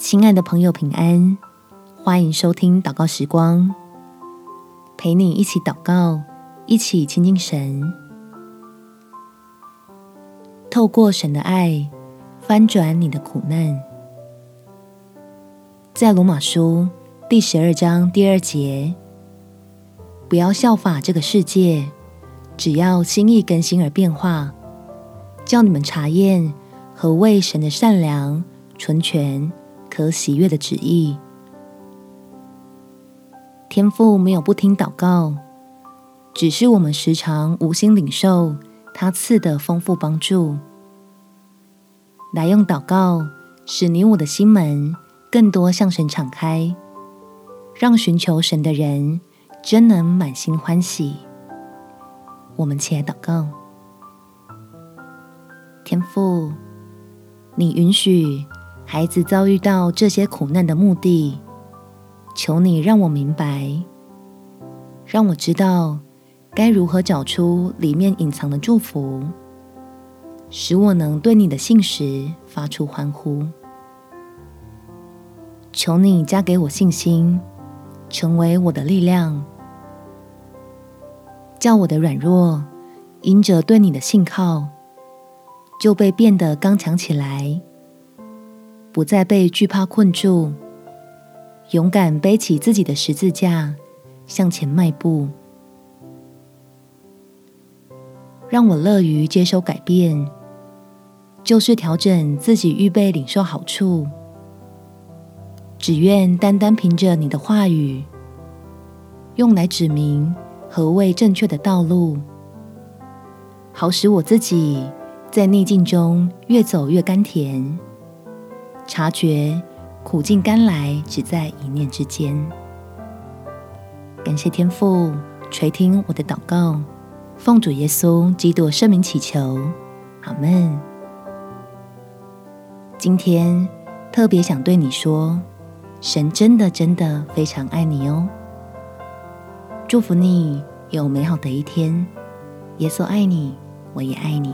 亲爱的朋友，平安！欢迎收听祷告时光，陪你一起祷告，一起亲近神。透过神的爱，翻转你的苦难。在罗马书第十二章第二节，不要效法这个世界，只要心意更新而变化，叫你们查验何为神的善良、纯全。可喜悦的旨意，天父没有不听祷告，只是我们时常无心领受他赐的丰富帮助，来用祷告使你我的心门更多向神敞开，让寻求神的人真能满心欢喜。我们起来祷告，天父，你允许。孩子遭遇到这些苦难的目的，求你让我明白，让我知道该如何找出里面隐藏的祝福，使我能对你的信实发出欢呼。求你加给我信心，成为我的力量，叫我的软弱因着对你的信靠，就被变得刚强起来。不再被惧怕困住，勇敢背起自己的十字架，向前迈步。让我乐于接受改变，就是调整自己，预备领受好处。只愿单单凭着你的话语，用来指明何谓正确的道路，好使我自己在逆境中越走越甘甜。察觉苦尽甘来，只在一念之间。感谢天父垂听我的祷告，奉主耶稣基督圣名祈求，阿门。今天特别想对你说，神真的真的非常爱你哦。祝福你有美好的一天。耶稣爱你，我也爱你。